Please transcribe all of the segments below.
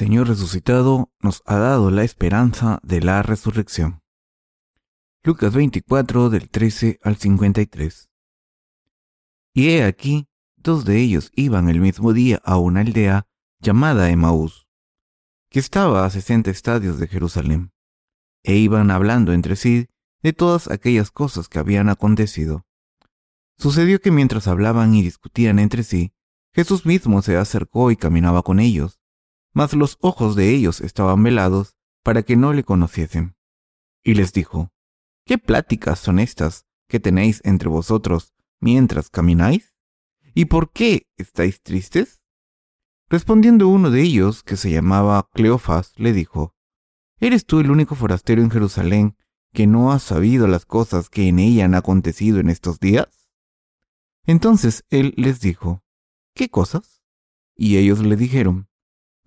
Señor resucitado nos ha dado la esperanza de la resurrección. Lucas 24 del 13 al 53. Y he aquí, dos de ellos iban el mismo día a una aldea llamada Emaús, que estaba a sesenta estadios de Jerusalén, e iban hablando entre sí de todas aquellas cosas que habían acontecido. Sucedió que mientras hablaban y discutían entre sí, Jesús mismo se acercó y caminaba con ellos, mas los ojos de ellos estaban velados para que no le conociesen. Y les dijo, ¿Qué pláticas son estas que tenéis entre vosotros mientras camináis? ¿Y por qué estáis tristes? Respondiendo uno de ellos, que se llamaba Cleofas, le dijo, ¿Eres tú el único forastero en Jerusalén que no has sabido las cosas que en ella han acontecido en estos días? Entonces él les dijo, ¿qué cosas? Y ellos le dijeron,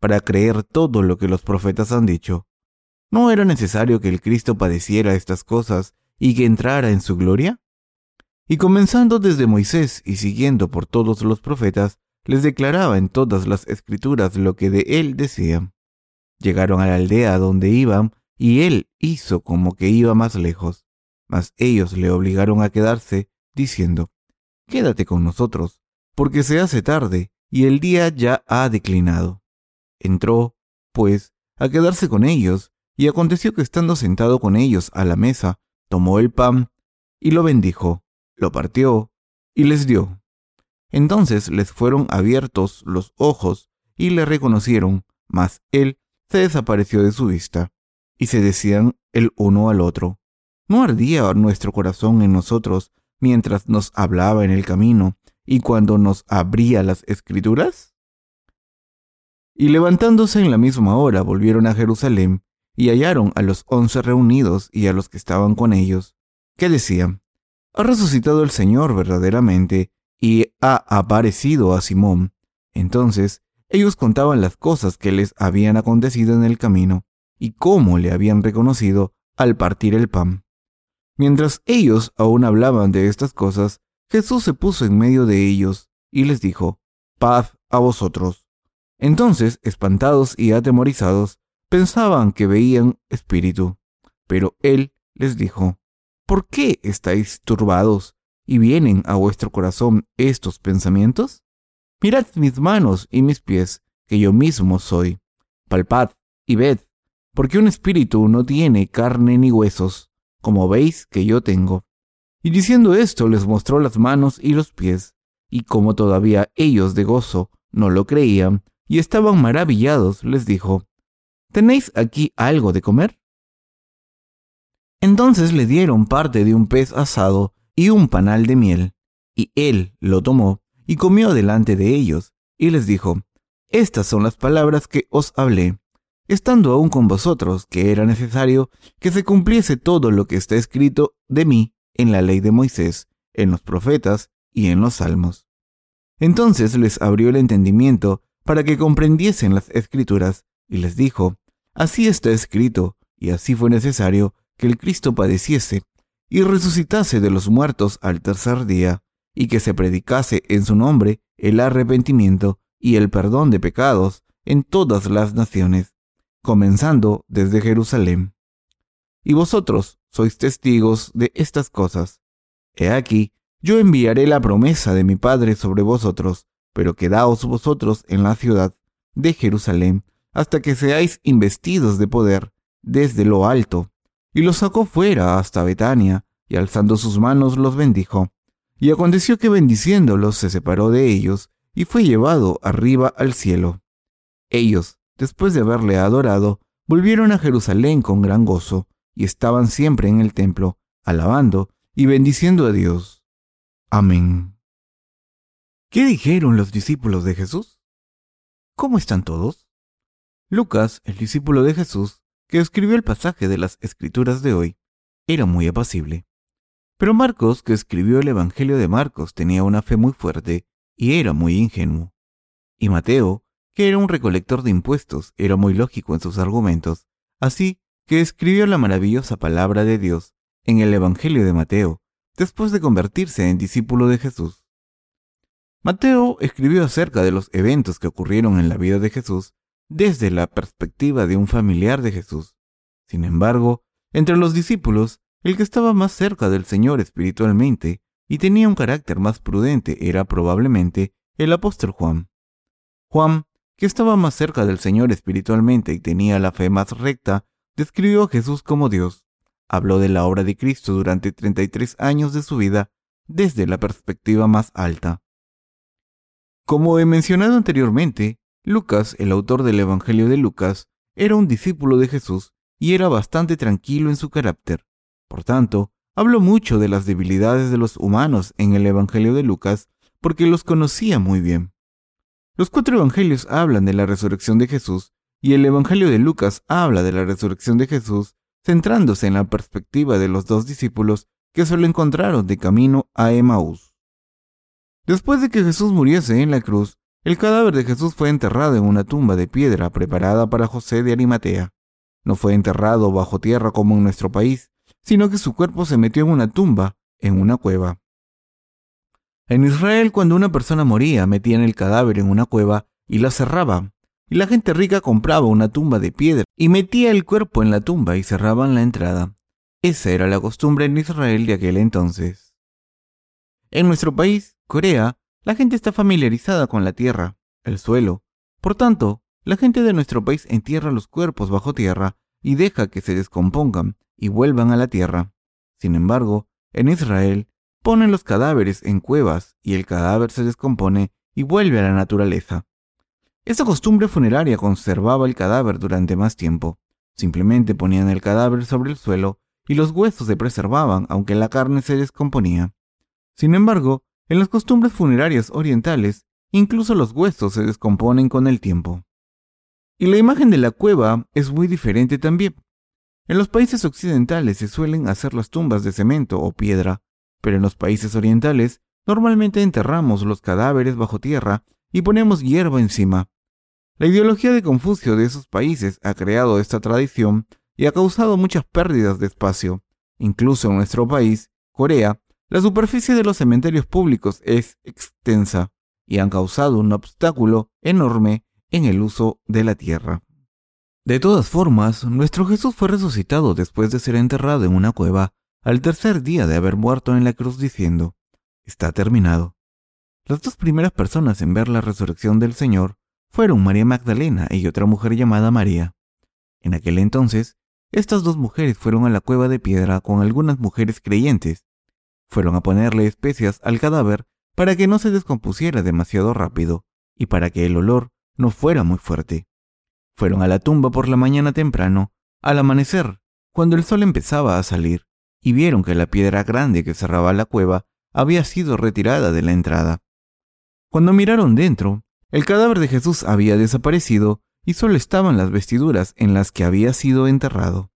para creer todo lo que los profetas han dicho. ¿No era necesario que el Cristo padeciera estas cosas y que entrara en su gloria? Y comenzando desde Moisés y siguiendo por todos los profetas, les declaraba en todas las escrituras lo que de él decían. Llegaron a la aldea donde iban, y él hizo como que iba más lejos, mas ellos le obligaron a quedarse, diciendo, Quédate con nosotros, porque se hace tarde, y el día ya ha declinado. Entró, pues, a quedarse con ellos, y aconteció que estando sentado con ellos a la mesa, tomó el pan, y lo bendijo, lo partió, y les dio. Entonces les fueron abiertos los ojos, y le reconocieron, mas él se desapareció de su vista, y se decían el uno al otro, ¿no ardía nuestro corazón en nosotros mientras nos hablaba en el camino y cuando nos abría las escrituras? Y levantándose en la misma hora volvieron a Jerusalén y hallaron a los once reunidos y a los que estaban con ellos, que decían, Ha resucitado el Señor verdaderamente y ha aparecido a Simón. Entonces ellos contaban las cosas que les habían acontecido en el camino y cómo le habían reconocido al partir el pan. Mientras ellos aún hablaban de estas cosas, Jesús se puso en medio de ellos y les dijo, Paz a vosotros. Entonces, espantados y atemorizados, pensaban que veían espíritu. Pero él les dijo, ¿por qué estáis turbados y vienen a vuestro corazón estos pensamientos? Mirad mis manos y mis pies, que yo mismo soy. Palpad y ved, porque un espíritu no tiene carne ni huesos, como veis que yo tengo. Y diciendo esto les mostró las manos y los pies, y como todavía ellos de gozo no lo creían, y estaban maravillados, les dijo, ¿Tenéis aquí algo de comer? Entonces le dieron parte de un pez asado y un panal de miel, y él lo tomó y comió delante de ellos, y les dijo, Estas son las palabras que os hablé, estando aún con vosotros, que era necesario que se cumpliese todo lo que está escrito de mí en la ley de Moisés, en los profetas y en los salmos. Entonces les abrió el entendimiento para que comprendiesen las escrituras, y les dijo, Así está escrito, y así fue necesario que el Cristo padeciese, y resucitase de los muertos al tercer día, y que se predicase en su nombre el arrepentimiento y el perdón de pecados en todas las naciones, comenzando desde Jerusalén. Y vosotros sois testigos de estas cosas. He aquí, yo enviaré la promesa de mi Padre sobre vosotros, pero quedaos vosotros en la ciudad de Jerusalén hasta que seáis investidos de poder desde lo alto, y los sacó fuera hasta Betania, y alzando sus manos los bendijo. Y aconteció que bendiciéndolos se separó de ellos, y fue llevado arriba al cielo. Ellos, después de haberle adorado, volvieron a Jerusalén con gran gozo, y estaban siempre en el templo, alabando y bendiciendo a Dios. Amén. ¿Qué dijeron los discípulos de Jesús? ¿Cómo están todos? Lucas, el discípulo de Jesús, que escribió el pasaje de las Escrituras de hoy, era muy apacible. Pero Marcos, que escribió el Evangelio de Marcos, tenía una fe muy fuerte y era muy ingenuo. Y Mateo, que era un recolector de impuestos, era muy lógico en sus argumentos, así que escribió la maravillosa palabra de Dios en el Evangelio de Mateo, después de convertirse en discípulo de Jesús. Mateo escribió acerca de los eventos que ocurrieron en la vida de Jesús desde la perspectiva de un familiar de Jesús. Sin embargo, entre los discípulos, el que estaba más cerca del Señor espiritualmente y tenía un carácter más prudente era probablemente el apóstol Juan. Juan, que estaba más cerca del Señor espiritualmente y tenía la fe más recta, describió a Jesús como Dios. Habló de la obra de Cristo durante 33 años de su vida desde la perspectiva más alta. Como he mencionado anteriormente, Lucas, el autor del Evangelio de Lucas, era un discípulo de Jesús y era bastante tranquilo en su carácter. Por tanto, habló mucho de las debilidades de los humanos en el Evangelio de Lucas porque los conocía muy bien. Los cuatro evangelios hablan de la resurrección de Jesús y el Evangelio de Lucas habla de la resurrección de Jesús centrándose en la perspectiva de los dos discípulos que se lo encontraron de camino a Emaús. Después de que Jesús muriese en la cruz, el cadáver de Jesús fue enterrado en una tumba de piedra preparada para José de Arimatea. No fue enterrado bajo tierra como en nuestro país, sino que su cuerpo se metió en una tumba, en una cueva. En Israel, cuando una persona moría, metían el cadáver en una cueva y la cerraban, y la gente rica compraba una tumba de piedra y metía el cuerpo en la tumba y cerraban la entrada. Esa era la costumbre en Israel de aquel entonces. En nuestro país, Corea, la gente está familiarizada con la tierra, el suelo. Por tanto, la gente de nuestro país entierra los cuerpos bajo tierra y deja que se descompongan y vuelvan a la tierra. Sin embargo, en Israel, ponen los cadáveres en cuevas y el cadáver se descompone y vuelve a la naturaleza. Esta costumbre funeraria conservaba el cadáver durante más tiempo. Simplemente ponían el cadáver sobre el suelo y los huesos se preservaban aunque la carne se descomponía. Sin embargo, en las costumbres funerarias orientales, incluso los huesos se descomponen con el tiempo. Y la imagen de la cueva es muy diferente también. En los países occidentales se suelen hacer las tumbas de cemento o piedra, pero en los países orientales normalmente enterramos los cadáveres bajo tierra y ponemos hierba encima. La ideología de Confucio de esos países ha creado esta tradición y ha causado muchas pérdidas de espacio. Incluso en nuestro país, Corea, la superficie de los cementerios públicos es extensa y han causado un obstáculo enorme en el uso de la tierra. De todas formas, nuestro Jesús fue resucitado después de ser enterrado en una cueva al tercer día de haber muerto en la cruz diciendo, está terminado. Las dos primeras personas en ver la resurrección del Señor fueron María Magdalena y otra mujer llamada María. En aquel entonces, estas dos mujeres fueron a la cueva de piedra con algunas mujeres creyentes. Fueron a ponerle especias al cadáver para que no se descompusiera demasiado rápido y para que el olor no fuera muy fuerte. Fueron a la tumba por la mañana temprano, al amanecer, cuando el sol empezaba a salir, y vieron que la piedra grande que cerraba la cueva había sido retirada de la entrada. Cuando miraron dentro, el cadáver de Jesús había desaparecido y solo estaban las vestiduras en las que había sido enterrado.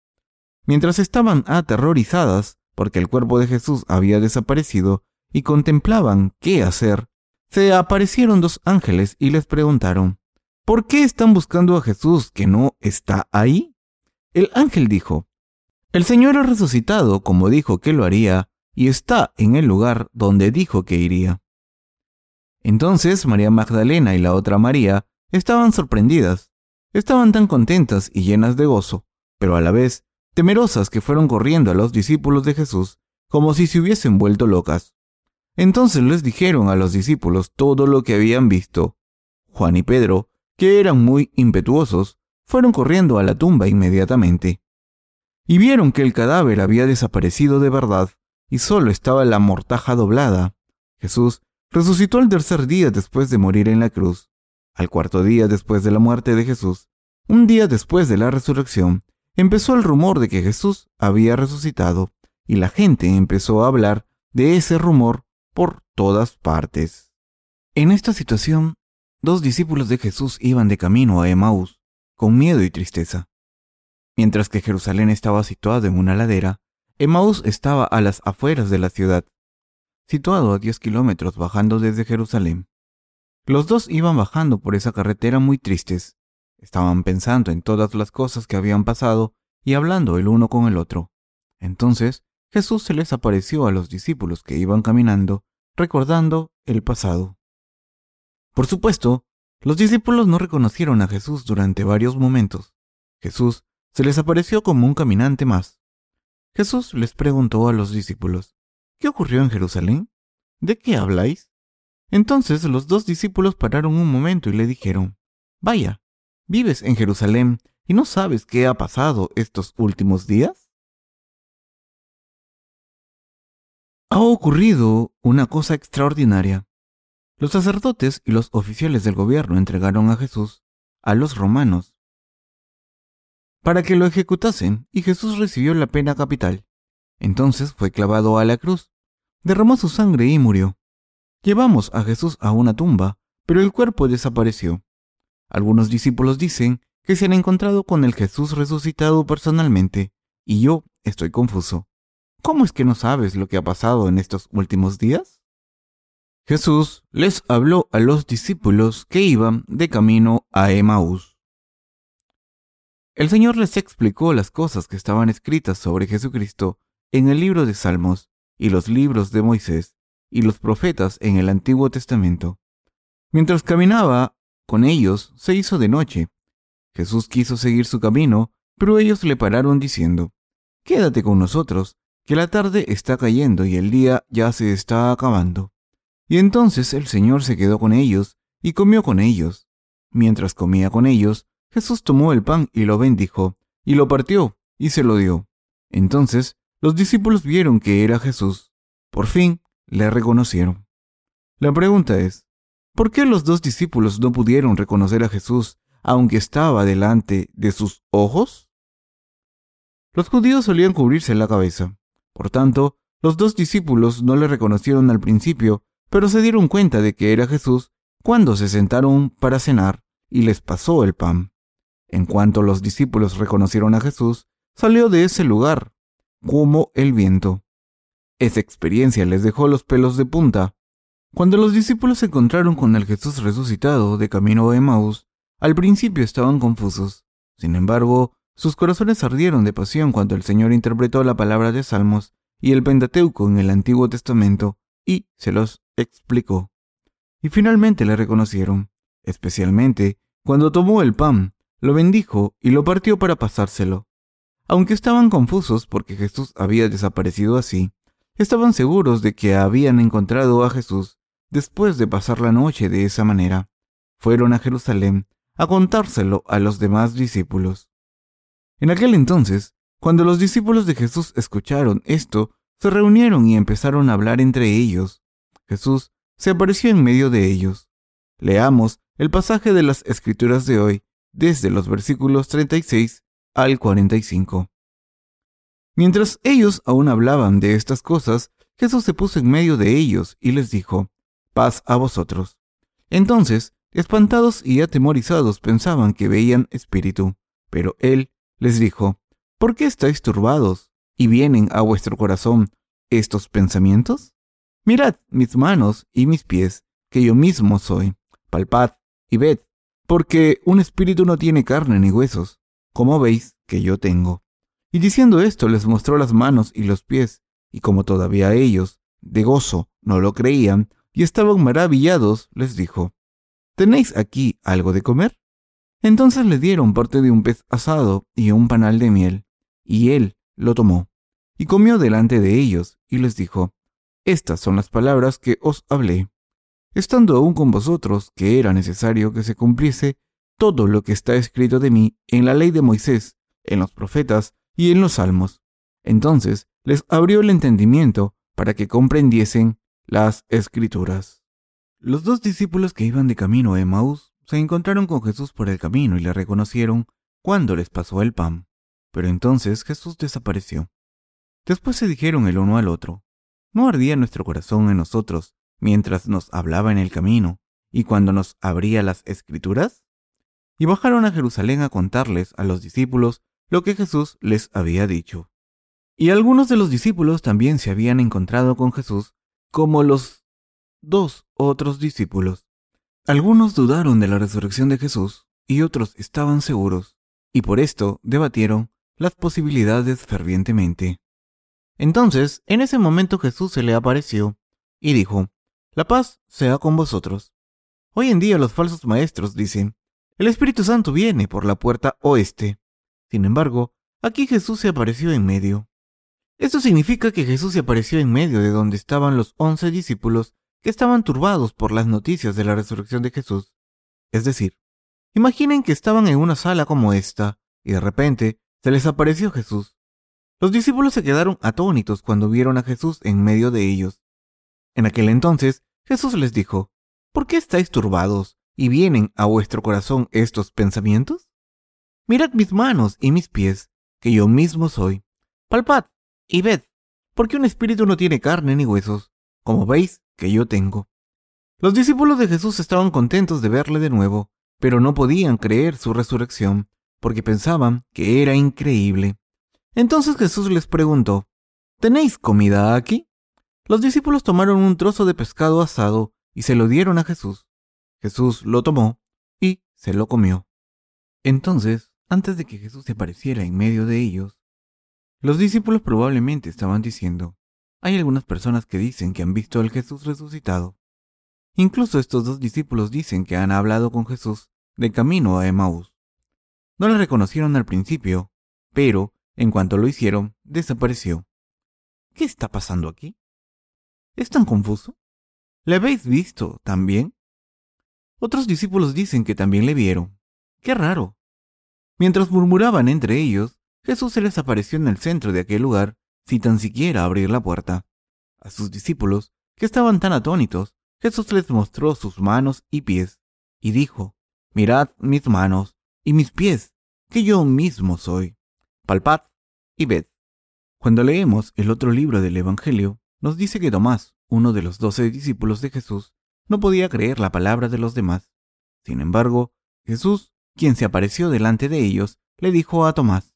Mientras estaban aterrorizadas porque el cuerpo de Jesús había desaparecido y contemplaban qué hacer, se aparecieron dos ángeles y les preguntaron, ¿por qué están buscando a Jesús que no está ahí? El ángel dijo, el Señor ha resucitado como dijo que lo haría y está en el lugar donde dijo que iría. Entonces María Magdalena y la otra María estaban sorprendidas. Estaban tan contentas y llenas de gozo, pero a la vez temerosas que fueron corriendo a los discípulos de Jesús como si se hubiesen vuelto locas. Entonces les dijeron a los discípulos todo lo que habían visto. Juan y Pedro, que eran muy impetuosos, fueron corriendo a la tumba inmediatamente. y vieron que el cadáver había desaparecido de verdad y solo estaba la mortaja doblada. Jesús resucitó al tercer día después de morir en la cruz. Al cuarto día después de la muerte de Jesús, un día después de la resurrección, empezó el rumor de que Jesús había resucitado y la gente empezó a hablar de ese rumor por todas partes. En esta situación, dos discípulos de Jesús iban de camino a Emaús, con miedo y tristeza. Mientras que Jerusalén estaba situado en una ladera, Emaús estaba a las afueras de la ciudad, situado a 10 kilómetros bajando desde Jerusalén. Los dos iban bajando por esa carretera muy tristes. Estaban pensando en todas las cosas que habían pasado y hablando el uno con el otro. Entonces Jesús se les apareció a los discípulos que iban caminando, recordando el pasado. Por supuesto, los discípulos no reconocieron a Jesús durante varios momentos. Jesús se les apareció como un caminante más. Jesús les preguntó a los discípulos, ¿qué ocurrió en Jerusalén? ¿De qué habláis? Entonces los dos discípulos pararon un momento y le dijeron, Vaya, ¿vives en Jerusalén y no sabes qué ha pasado estos últimos días? Ha ocurrido una cosa extraordinaria. Los sacerdotes y los oficiales del gobierno entregaron a Jesús a los romanos para que lo ejecutasen, y Jesús recibió la pena capital. Entonces fue clavado a la cruz, derramó su sangre y murió. Llevamos a Jesús a una tumba, pero el cuerpo desapareció. Algunos discípulos dicen que se han encontrado con el Jesús resucitado personalmente, y yo estoy confuso. ¿Cómo es que no sabes lo que ha pasado en estos últimos días? Jesús les habló a los discípulos que iban de camino a Emaús. El Señor les explicó las cosas que estaban escritas sobre Jesucristo en el libro de Salmos y los libros de Moisés y los profetas en el Antiguo Testamento. Mientras caminaba con ellos, se hizo de noche. Jesús quiso seguir su camino, pero ellos le pararon diciendo, Quédate con nosotros, que la tarde está cayendo y el día ya se está acabando. Y entonces el Señor se quedó con ellos y comió con ellos. Mientras comía con ellos, Jesús tomó el pan y lo bendijo, y lo partió, y se lo dio. Entonces los discípulos vieron que era Jesús. Por fin le reconocieron. La pregunta es, ¿por qué los dos discípulos no pudieron reconocer a Jesús aunque estaba delante de sus ojos? Los judíos solían cubrirse la cabeza. Por tanto, los dos discípulos no le reconocieron al principio, pero se dieron cuenta de que era Jesús cuando se sentaron para cenar y les pasó el pan. En cuanto los discípulos reconocieron a Jesús, salió de ese lugar, como el viento. Esa experiencia les dejó los pelos de punta. Cuando los discípulos se encontraron con el Jesús resucitado de camino a Emmaus, al principio estaban confusos. Sin embargo, sus corazones ardieron de pasión cuando el Señor interpretó la palabra de Salmos y el Pentateuco en el Antiguo Testamento y se los explicó. Y finalmente le reconocieron, especialmente cuando tomó el pan lo bendijo y lo partió para pasárselo. Aunque estaban confusos porque Jesús había desaparecido así, estaban seguros de que habían encontrado a Jesús después de pasar la noche de esa manera. Fueron a Jerusalén a contárselo a los demás discípulos. En aquel entonces, cuando los discípulos de Jesús escucharon esto, se reunieron y empezaron a hablar entre ellos. Jesús se apareció en medio de ellos. Leamos el pasaje de las Escrituras de hoy, desde los versículos 36 al 45. Mientras ellos aún hablaban de estas cosas, Jesús se puso en medio de ellos y les dijo, paz a vosotros. Entonces, espantados y atemorizados pensaban que veían espíritu, pero él les dijo, ¿por qué estáis turbados y vienen a vuestro corazón estos pensamientos? Mirad mis manos y mis pies, que yo mismo soy. Palpad y ved porque un espíritu no tiene carne ni huesos, como veis que yo tengo. Y diciendo esto les mostró las manos y los pies, y como todavía ellos, de gozo, no lo creían, y estaban maravillados, les dijo, ¿Tenéis aquí algo de comer? Entonces le dieron parte de un pez asado y un panal de miel, y él lo tomó, y comió delante de ellos, y les dijo, Estas son las palabras que os hablé estando aún con vosotros, que era necesario que se cumpliese todo lo que está escrito de mí en la ley de Moisés, en los profetas y en los salmos. Entonces les abrió el entendimiento para que comprendiesen las escrituras. Los dos discípulos que iban de camino a Emmaús se encontraron con Jesús por el camino y le reconocieron cuando les pasó el pan. Pero entonces Jesús desapareció. Después se dijeron el uno al otro, ¿no ardía nuestro corazón en nosotros mientras nos hablaba en el camino y cuando nos abría las escrituras? Y bajaron a Jerusalén a contarles a los discípulos lo que Jesús les había dicho. Y algunos de los discípulos también se habían encontrado con Jesús, como los dos otros discípulos. Algunos dudaron de la resurrección de Jesús y otros estaban seguros, y por esto debatieron las posibilidades fervientemente. Entonces, en ese momento Jesús se le apareció y dijo, La paz sea con vosotros. Hoy en día los falsos maestros dicen, el Espíritu Santo viene por la puerta oeste. Sin embargo, aquí Jesús se apareció en medio. Esto significa que Jesús se apareció en medio de donde estaban los once discípulos que estaban turbados por las noticias de la resurrección de Jesús. Es decir, imaginen que estaban en una sala como esta, y de repente se les apareció Jesús. Los discípulos se quedaron atónitos cuando vieron a Jesús en medio de ellos. En aquel entonces Jesús les dijo, ¿Por qué estáis turbados y vienen a vuestro corazón estos pensamientos? Mirad mis manos y mis pies, que yo mismo soy. Palpad y ved, porque un espíritu no tiene carne ni huesos, como veis que yo tengo. Los discípulos de Jesús estaban contentos de verle de nuevo, pero no podían creer su resurrección, porque pensaban que era increíble. Entonces Jesús les preguntó, ¿Tenéis comida aquí? Los discípulos tomaron un trozo de pescado asado y se lo dieron a Jesús. Jesús lo tomó y se lo comió. Entonces, antes de que Jesús se apareciera en medio de ellos, los discípulos probablemente estaban diciendo, hay algunas personas que dicen que han visto al Jesús resucitado. Incluso estos dos discípulos dicen que han hablado con Jesús de camino a Emmaús. No le reconocieron al principio, pero, en cuanto lo hicieron, desapareció. ¿Qué está pasando aquí? ¿Es tan confuso? ¿Le habéis visto también? Otros discípulos dicen que también le vieron. Qué raro. Mientras murmuraban entre ellos, Jesús se les apareció en el centro de aquel lugar sin tan siquiera abrir la puerta. A sus discípulos, que estaban tan atónitos, Jesús les mostró sus manos y pies, y dijo, Mirad mis manos y mis pies, que yo mismo soy. Palpad y ved. Cuando leemos el otro libro del Evangelio, nos dice que Tomás, uno de los doce discípulos de Jesús, no podía creer la palabra de los demás. Sin embargo, Jesús, quien se apareció delante de ellos, le dijo a Tomás,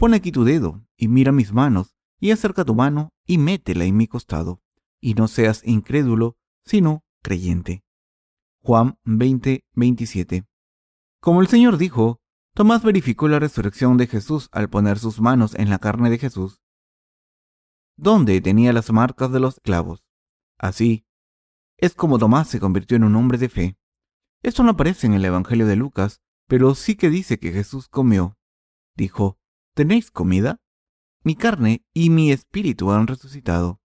Pon aquí tu dedo y mira mis manos, y acerca tu mano y métela en mi costado, y no seas incrédulo, sino creyente. Juan 20, 27. Como el Señor dijo, Tomás verificó la resurrección de Jesús al poner sus manos en la carne de Jesús, donde tenía las marcas de los clavos. Así, es como Tomás se convirtió en un hombre de fe. Esto no aparece en el Evangelio de Lucas, pero sí que dice que Jesús comió. Dijo, ¿tenéis comida? Mi carne y mi espíritu han resucitado.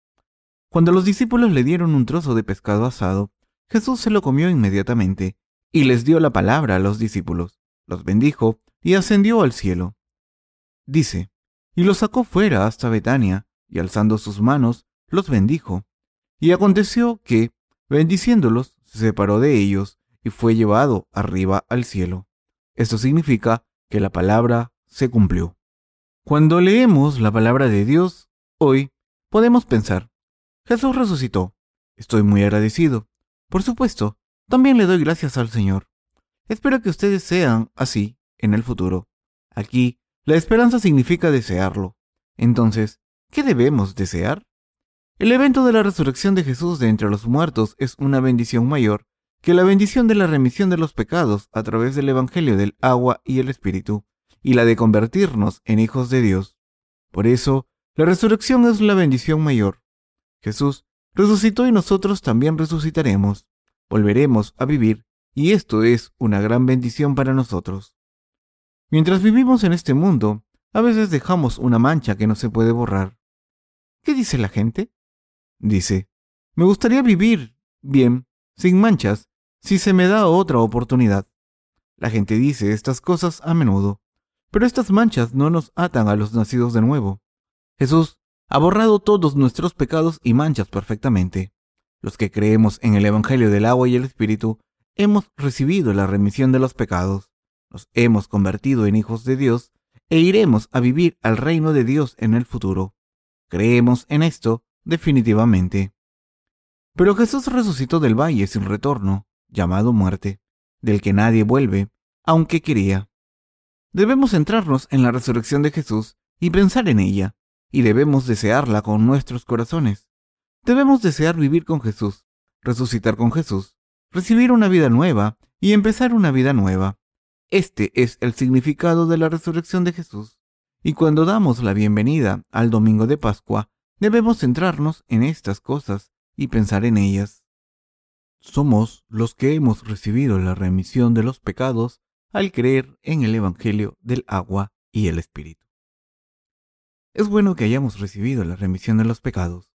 Cuando los discípulos le dieron un trozo de pescado asado, Jesús se lo comió inmediatamente y les dio la palabra a los discípulos, los bendijo y ascendió al cielo. Dice, y los sacó fuera hasta Betania, y alzando sus manos, los bendijo. Y aconteció que, bendiciéndolos, se separó de ellos y fue llevado arriba al cielo. Esto significa que la palabra se cumplió. Cuando leemos la palabra de Dios hoy, podemos pensar, Jesús resucitó. Estoy muy agradecido. Por supuesto, también le doy gracias al Señor. Espero que ustedes sean así en el futuro. Aquí, la esperanza significa desearlo. Entonces, ¿qué debemos desear? El evento de la resurrección de Jesús de entre los muertos es una bendición mayor que la bendición de la remisión de los pecados a través del Evangelio del agua y el Espíritu, y la de convertirnos en hijos de Dios. Por eso, la resurrección es la bendición mayor. Jesús resucitó y nosotros también resucitaremos, volveremos a vivir, y esto es una gran bendición para nosotros. Mientras vivimos en este mundo, a veces dejamos una mancha que no se puede borrar. ¿Qué dice la gente? Dice, me gustaría vivir bien, sin manchas, si se me da otra oportunidad. La gente dice estas cosas a menudo, Pero estas manchas no nos atan a los nacidos de nuevo. Jesús ha borrado todos nuestros pecados y manchas perfectamente. Los que creemos en el Evangelio del agua y el Espíritu hemos recibido la remisión de los pecados, nos hemos convertido en hijos de Dios e iremos a vivir al reino de Dios en el futuro. Creemos en esto definitivamente. Pero Jesús resucitó del valle sin retorno, llamado muerte, del que nadie vuelve, aunque quería. Debemos centrarnos en la resurrección de Jesús y pensar en ella, y debemos desearla con nuestros corazones. Debemos desear vivir con Jesús, resucitar con Jesús, recibir una vida nueva y empezar una vida nueva. Este es el significado de la resurrección de Jesús. Y cuando damos la bienvenida al domingo de Pascua, debemos centrarnos en estas cosas y pensar en ellas. Somos los que hemos recibido la remisión de los pecados al creer en el Evangelio del agua y el Espíritu. Es bueno que hayamos recibido la remisión de los pecados.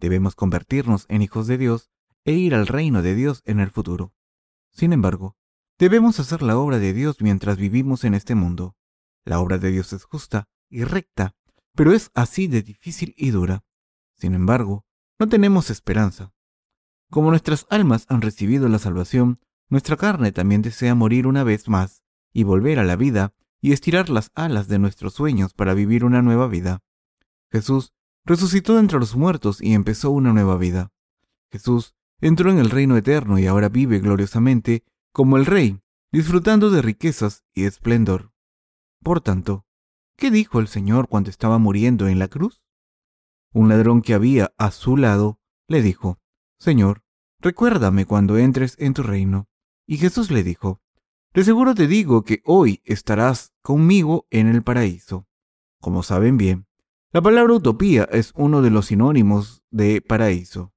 Debemos convertirnos en hijos de Dios e ir al reino de Dios en el futuro. Sin embargo, debemos hacer la obra de Dios mientras vivimos en este mundo. La obra de Dios es justa y recta, pero es así de difícil y dura. Sin embargo, no tenemos esperanza. Como nuestras almas han recibido la salvación, nuestra carne también desea morir una vez más y volver a la vida y estirar las alas de nuestros sueños para vivir una nueva vida. Jesús resucitó entre los muertos y empezó una nueva vida. Jesús entró en el reino eterno y ahora vive gloriosamente como el Rey, disfrutando de riquezas y esplendor. Por tanto, ¿qué dijo el Señor cuando estaba muriendo en la cruz? Un ladrón que había a su lado le dijo, Señor, recuérdame cuando entres en tu reino. Y Jesús le dijo, De seguro te digo que hoy estarás conmigo en el paraíso. Como saben bien, la palabra utopía es uno de los sinónimos de paraíso.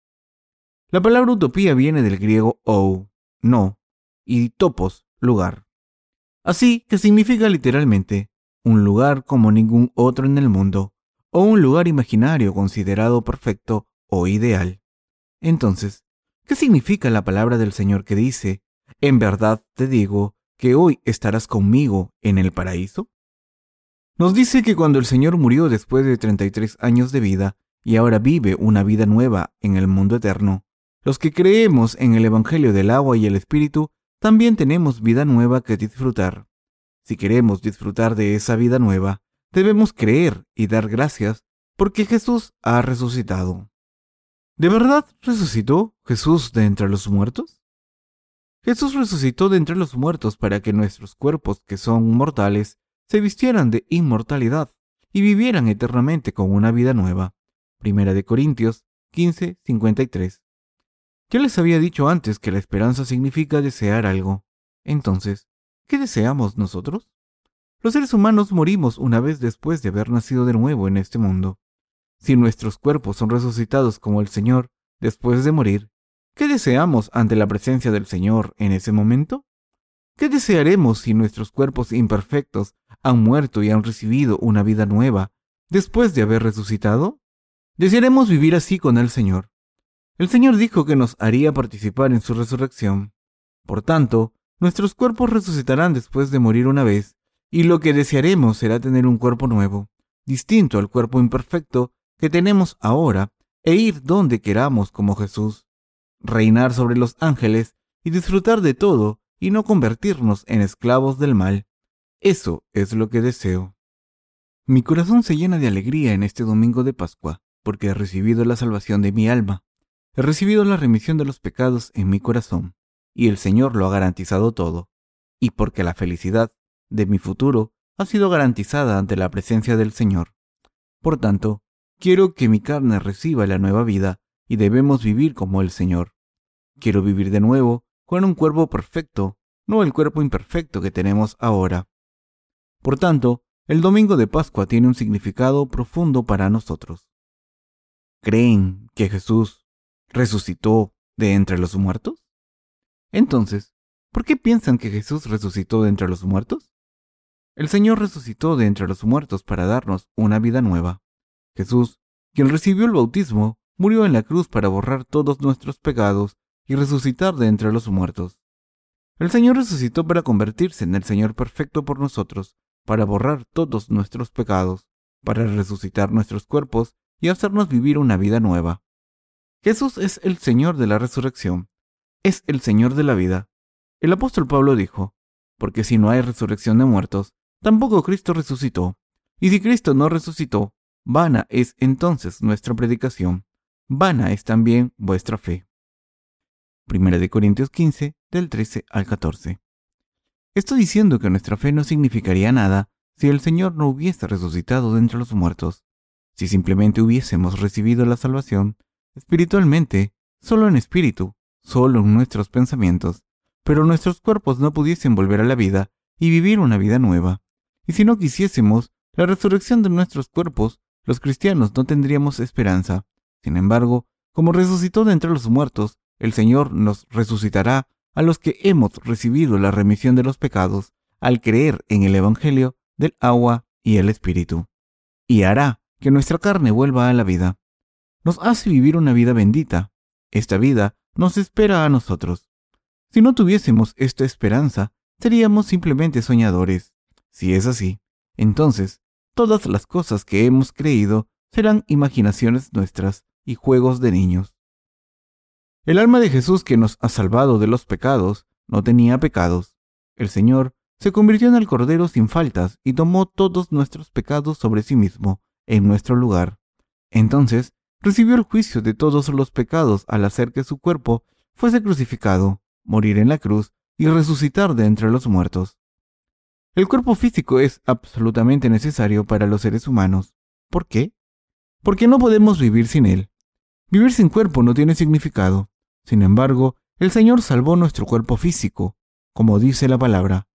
La palabra utopía viene del griego ou, no, y topos, lugar. Así que significa literalmente un lugar como ningún otro en el mundo, o un lugar imaginario considerado perfecto o ideal. Entonces, ¿qué significa la palabra del Señor que dice, en verdad te digo que hoy estarás conmigo en el paraíso? Nos dice que cuando el Señor murió después de 33 años de vida y ahora vive una vida nueva en el mundo eterno, los que creemos en el Evangelio del agua y el Espíritu también tenemos vida nueva que disfrutar. Si queremos disfrutar de esa vida nueva, debemos creer y dar gracias porque Jesús ha resucitado. ¿De verdad resucitó Jesús de entre los muertos? Jesús resucitó de entre los muertos para que nuestros cuerpos, que son mortales, se vistieran de inmortalidad y vivieran eternamente con una vida nueva. Primera de Corintios 15, 53. Ya les había dicho antes que la esperanza significa desear algo. Entonces, ¿qué deseamos nosotros? Los seres humanos morimos una vez después de haber nacido de nuevo en este mundo. Si nuestros cuerpos son resucitados como el Señor después de morir, ¿qué deseamos ante la presencia del Señor en ese momento? ¿Qué desearemos si nuestros cuerpos imperfectos han muerto y han recibido una vida nueva después de haber resucitado? Desearemos vivir así con el Señor. El Señor dijo que nos haría participar en su resurrección. Por tanto, nuestros cuerpos resucitarán después de morir una vez y lo que desearemos será tener un cuerpo nuevo, distinto al cuerpo imperfecto que tenemos ahora, e ir donde queramos como Jesús, reinar sobre los ángeles y disfrutar de todo y no convertirnos en esclavos del mal. Eso es lo que deseo. Mi corazón se llena de alegría en este domingo de Pascua, porque he recibido la salvación de mi alma. He recibido la remisión de los pecados en mi corazón, y el Señor lo ha garantizado todo, y porque la felicidad de mi futuro ha sido garantizada ante la presencia del Señor. Por tanto, quiero que mi carne reciba la nueva vida y debemos vivir como el Señor. Quiero vivir de nuevo con un cuerpo perfecto, no el cuerpo imperfecto que tenemos ahora. Por tanto, el domingo de Pascua tiene un significado profundo para nosotros. ¿Creen que Jesús resucitó de entre los muertos? Entonces, ¿por qué piensan que Jesús resucitó de entre los muertos? El Señor resucitó de entre los muertos para darnos una vida nueva. Jesús, quien recibió el bautismo, murió en la cruz para borrar todos nuestros pecados y resucitar de entre los muertos. El Señor resucitó para convertirse en el Señor perfecto por nosotros, para borrar todos nuestros pecados, para resucitar nuestros cuerpos y hacernos vivir una vida nueva. Jesús es el Señor de la resurrección, es el Señor de la vida. El apóstol Pablo dijo, porque si no hay resurrección de muertos, tampoco Cristo resucitó. Y si Cristo no resucitó, vana es entonces nuestra predicación, vana es también vuestra fe. Primera de Corintios 15, del 13 al 14. Estoy diciendo que nuestra fe no significaría nada si el Señor no hubiese resucitado de entre los muertos, si simplemente hubiésemos recibido la salvación espiritualmente, solo en espíritu, solo en nuestros pensamientos, pero nuestros cuerpos no pudiesen volver a la vida y vivir una vida nueva. Y si no quisiésemos la resurrección de nuestros cuerpos, los cristianos no tendríamos esperanza. Sin embargo, como resucitó de entre los muertos, el Señor nos resucitará a los que hemos recibido la remisión de los pecados al creer en el Evangelio del agua y el Espíritu, y hará que nuestra carne vuelva a la vida. Nos hace vivir una vida bendita. Esta vida nos espera a nosotros. Si no tuviésemos esta esperanza, seríamos simplemente soñadores. Si es así, entonces todas las cosas que hemos creído serán imaginaciones nuestras y juegos de niños. El alma de Jesús que nos ha salvado de los pecados no tenía pecados. El Señor se convirtió en el Cordero sin faltas y tomó todos nuestros pecados sobre sí mismo en nuestro lugar. Entonces recibió el juicio de todos los pecados al hacer que su cuerpo fuese crucificado morir en la cruz y resucitar de entre los muertos. El cuerpo físico es absolutamente necesario para los seres humanos. ¿Por qué? Porque no podemos vivir sin él. Vivir sin cuerpo no tiene significado. Sin embargo, el Señor salvó nuestro cuerpo físico, como dice la palabra.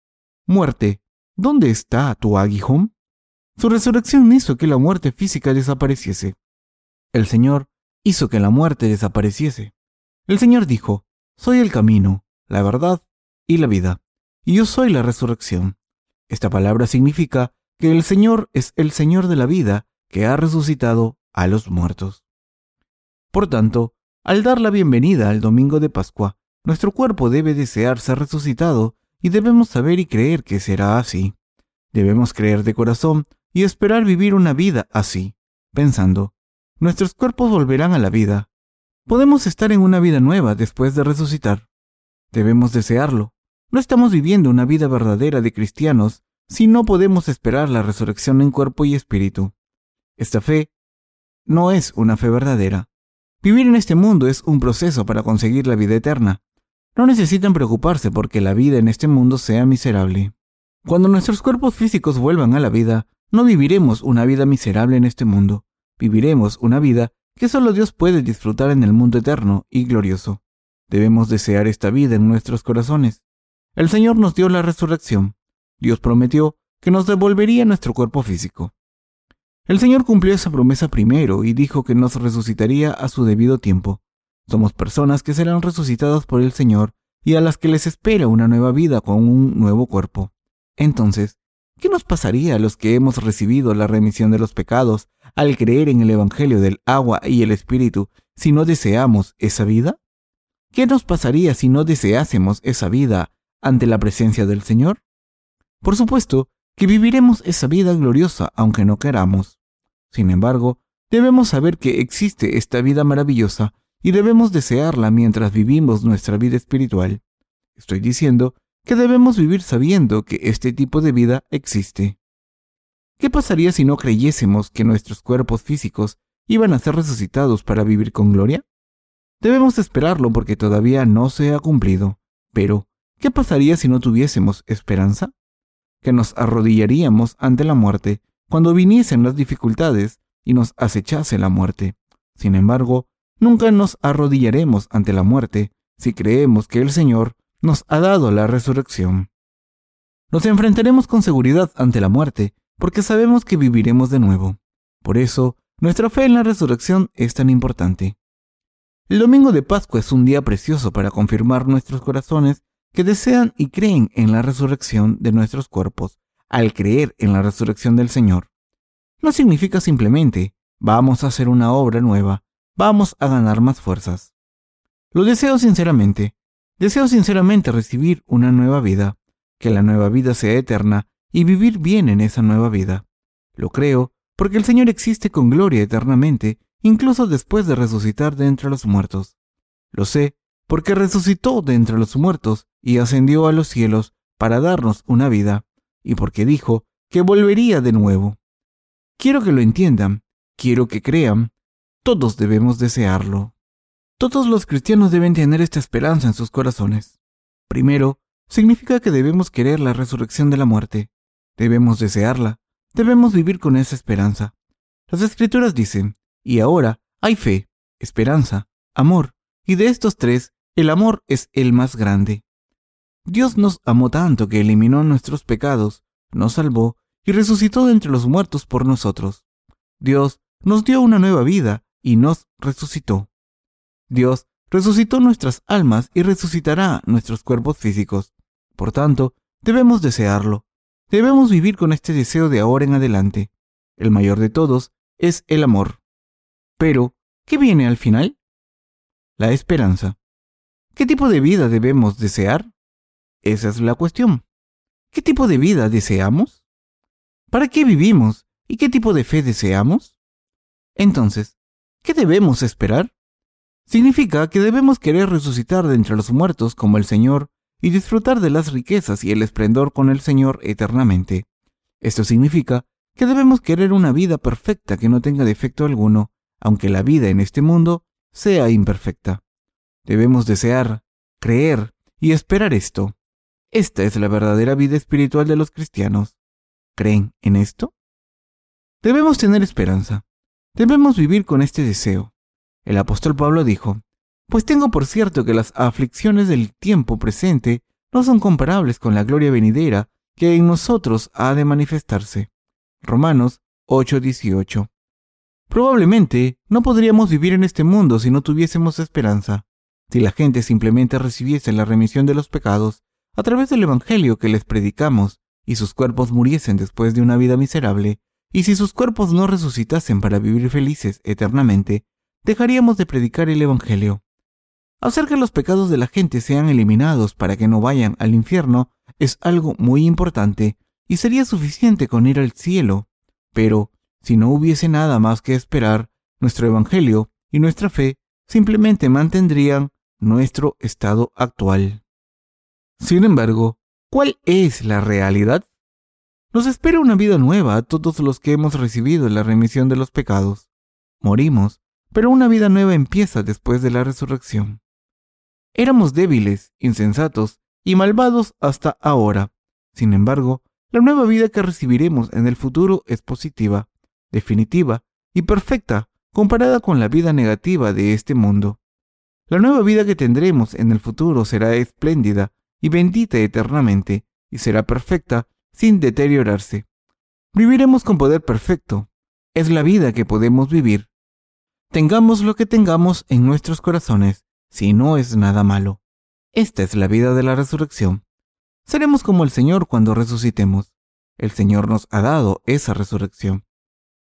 Muerte, ¿dónde está tu aguijón? Su resurrección hizo que la muerte física desapareciese. El Señor hizo que la muerte desapareciese. El Señor dijo, soy el camino, la verdad y la vida, y yo soy la resurrección. Esta palabra significa que el Señor es el Señor de la vida que ha resucitado a los muertos. Por tanto, al dar la bienvenida al domingo de Pascua, nuestro cuerpo debe desear ser resucitado y debemos saber y creer que será así. Debemos creer de corazón y esperar vivir una vida así, pensando, nuestros cuerpos volverán a la vida, Podemos estar en una vida nueva después de resucitar. Debemos desearlo. No estamos viviendo una vida verdadera de cristianos si no podemos esperar la resurrección en cuerpo y espíritu. Esta fe no es una fe verdadera. Vivir en este mundo es un proceso para conseguir la vida eterna. No necesitan preocuparse porque la vida en este mundo sea miserable. Cuando nuestros cuerpos físicos vuelvan a la vida, no viviremos una vida miserable en este mundo. Viviremos una vida que solo Dios puede disfrutar en el mundo eterno y glorioso. Debemos desear esta vida en nuestros corazones. El Señor nos dio la resurrección. Dios prometió que nos devolvería nuestro cuerpo físico. El Señor cumplió esa promesa primero y dijo que nos resucitaría a su debido tiempo. Somos personas que serán resucitadas por el Señor y a las que les espera una nueva vida con un nuevo cuerpo. Entonces, ¿qué nos pasaría a los que hemos recibido la remisión de los pecados al creer en el Evangelio del agua y el Espíritu si no deseamos esa vida? ¿Qué nos pasaría si no deseásemos esa vida ante la presencia del Señor? Por supuesto que viviremos esa vida gloriosa aunque no queramos. Sin embargo, debemos saber que existe esta vida maravillosa y debemos desearla mientras vivimos nuestra vida espiritual. Estoy diciendo que debemos vivir sabiendo que este tipo de vida existe. ¿Qué pasaría si no creyésemos que nuestros cuerpos físicos iban a ser resucitados para vivir con gloria? Debemos esperarlo porque todavía no se ha cumplido. Pero, ¿qué pasaría si no tuviésemos esperanza? Que nos arrodillaríamos ante la muerte cuando viniesen las dificultades y nos acechase la muerte. Sin embargo, nunca nos arrodillaremos ante la muerte si creemos que el Señor nos ha dado la resurrección. Nos enfrentaremos con seguridad ante la muerte porque sabemos que viviremos de nuevo. Por eso, nuestra fe en la resurrección es tan importante. El domingo de Pascua es un día precioso para confirmar nuestros corazones que desean y creen en la resurrección de nuestros cuerpos, al creer en la resurrección del Señor. No significa simplemente, vamos a hacer una obra nueva, vamos a ganar más fuerzas. Lo deseo sinceramente, deseo sinceramente recibir una nueva vida, que la nueva vida sea eterna y vivir bien en esa nueva vida. Lo creo porque el Señor existe con gloria eternamente, incluso después de resucitar de entre los muertos. Lo sé porque resucitó de entre los muertos y ascendió a los cielos para darnos una vida, y porque dijo que volvería de nuevo. Quiero que lo entiendan, quiero que crean, todos debemos desearlo. Todos los cristianos deben tener esta esperanza en sus corazones. Primero, significa que debemos querer la resurrección de la muerte, debemos desearla, debemos vivir con esa esperanza. Las escrituras dicen, y ahora hay fe, esperanza, amor, y de estos tres, el amor es el más grande. Dios nos amó tanto que eliminó nuestros pecados, nos salvó y resucitó de entre los muertos por nosotros. Dios nos dio una nueva vida y nos resucitó. Dios resucitó nuestras almas y resucitará nuestros cuerpos físicos. Por tanto, debemos desearlo. Debemos vivir con este deseo de ahora en adelante. El mayor de todos es el amor. Pero, ¿qué viene al final? La esperanza. ¿Qué tipo de vida debemos desear? Esa es la cuestión. ¿Qué tipo de vida deseamos? ¿Para qué vivimos y qué tipo de fe deseamos? Entonces, ¿qué debemos esperar? Significa que debemos querer resucitar de entre los muertos como el Señor y disfrutar de las riquezas y el esplendor con el Señor eternamente. Esto significa que debemos querer una vida perfecta que no tenga defecto alguno, aunque la vida en este mundo sea imperfecta. Debemos desear, creer y esperar esto. Esta es la verdadera vida espiritual de los cristianos. ¿Creen en esto? Debemos tener esperanza. Debemos vivir con este deseo. El apóstol Pablo dijo, Pues tengo por cierto que las aflicciones del tiempo presente no son comparables con la gloria venidera que en nosotros ha de manifestarse. Romanos 8:18. Probablemente no podríamos vivir en este mundo si no tuviésemos esperanza. Si la gente simplemente recibiese la remisión de los pecados a través del Evangelio que les predicamos y sus cuerpos muriesen después de una vida miserable, y si sus cuerpos no resucitasen para vivir felices eternamente, dejaríamos de predicar el Evangelio. Hacer que los pecados de la gente sean eliminados para que no vayan al infierno es algo muy importante y sería suficiente con ir al cielo. Pero, si no hubiese nada más que esperar, nuestro Evangelio y nuestra fe simplemente mantendrían nuestro estado actual. Sin embargo, ¿Cuál es la realidad? Nos espera una vida nueva a todos los que hemos recibido la remisión de los pecados. Morimos, pero una vida nueva empieza después de la resurrección. Éramos débiles, insensatos y malvados hasta ahora. Sin embargo, la nueva vida que recibiremos en el futuro es positiva, definitiva y perfecta comparada con la vida negativa de este mundo. La nueva vida que tendremos en el futuro será espléndida y bendita eternamente, y será perfecta sin deteriorarse. Viviremos con poder perfecto. Es la vida que podemos vivir. Tengamos lo que tengamos en nuestros corazones, si no es nada malo. Esta es la vida de la resurrección. Seremos como el Señor cuando resucitemos. El Señor nos ha dado esa resurrección.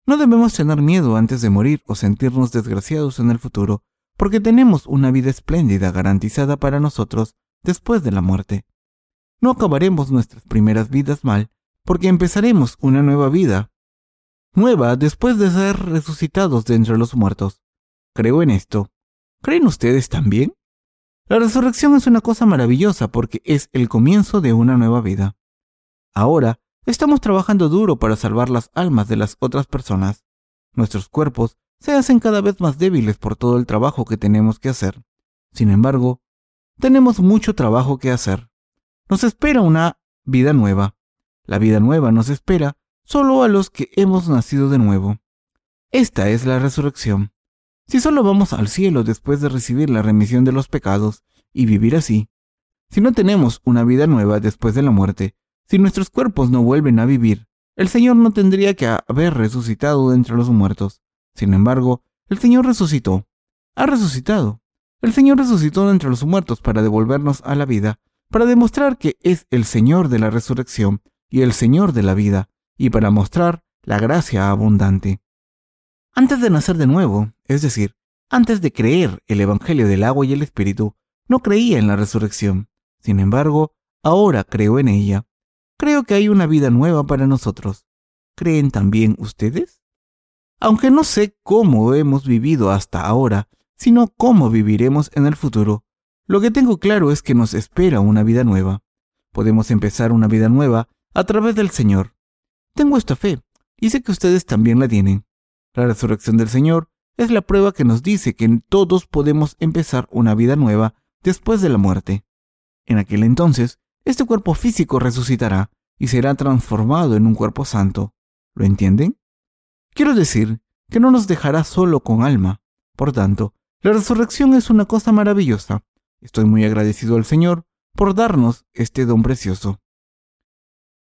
No debemos tener miedo antes de morir o sentirnos desgraciados en el futuro, porque tenemos una vida espléndida garantizada para nosotros después de la muerte. No acabaremos nuestras primeras vidas mal, porque empezaremos una nueva vida, nueva después de ser resucitados de entre los muertos. Creo en esto. ¿Creen ustedes también? La resurrección es una cosa maravillosa porque es el comienzo de una nueva vida. Ahora estamos trabajando duro para salvar las almas de las otras personas. Nuestros cuerpos se hacen cada vez más débiles por todo el trabajo que tenemos que hacer. Sin embargo, tenemos mucho trabajo que hacer. Nos espera una vida nueva. La vida nueva nos espera solo a los que hemos nacido de nuevo. Esta es la resurrección. Si solo vamos al cielo después de recibir la remisión de los pecados y vivir así, si no tenemos una vida nueva después de la muerte, si nuestros cuerpos no vuelven a vivir, el Señor no tendría que haber resucitado de entre los muertos. Sin embargo, el Señor resucitó. Ha resucitado. El Señor resucitó entre los muertos para devolvernos a la vida, para demostrar que es el Señor de la resurrección y el Señor de la vida, y para mostrar la gracia abundante. Antes de nacer de nuevo, es decir, antes de creer el Evangelio del agua y el Espíritu, no creía en la resurrección. Sin embargo, ahora creo en ella. creo que hay una vida nueva para nosotros. ¿Creen también ustedes? Aunque no sé cómo hemos vivido hasta ahora, sino cómo viviremos en el futuro, lo que tengo claro es que nos espera una vida nueva. Podemos empezar una vida nueva a través del Señor. Tengo esta fe y sé que ustedes también la tienen. La resurrección del Señor es la prueba que nos dice que todos podemos empezar una vida nueva después de la muerte. En aquel entonces, este cuerpo físico resucitará y será transformado en un cuerpo santo. ¿Lo entienden? Quiero decir que no nos dejará solo con alma. Por tanto, la resurrección es una cosa maravillosa. Estoy muy agradecido al Señor por darnos este don precioso.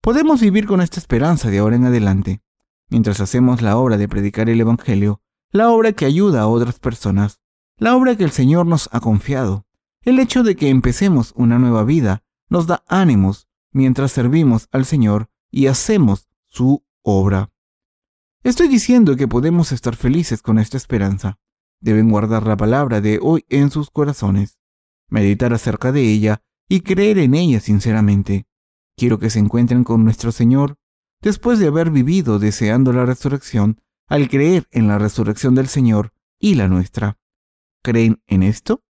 Podemos vivir con esta esperanza de ahora en adelante, mientras hacemos la obra de predicar el Evangelio, la obra que ayuda a otras personas, la obra que el Señor nos ha confiado. El hecho de que empecemos una nueva vida nos da ánimos mientras servimos al Señor y hacemos su obra. Estoy diciendo que podemos estar felices con esta esperanza. Deben guardar la palabra de hoy en sus corazones, meditar acerca de ella y creer en ella sinceramente. Quiero que se encuentren con nuestro Señor después de haber vivido deseando la resurrección al creer en la resurrección del Señor y la nuestra. ¿Creen en esto?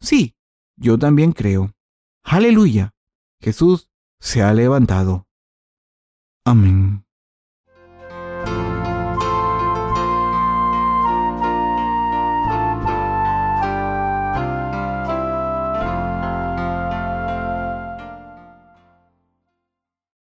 Sí, yo también creo. Aleluya. Jesús se ha levantado. Amén.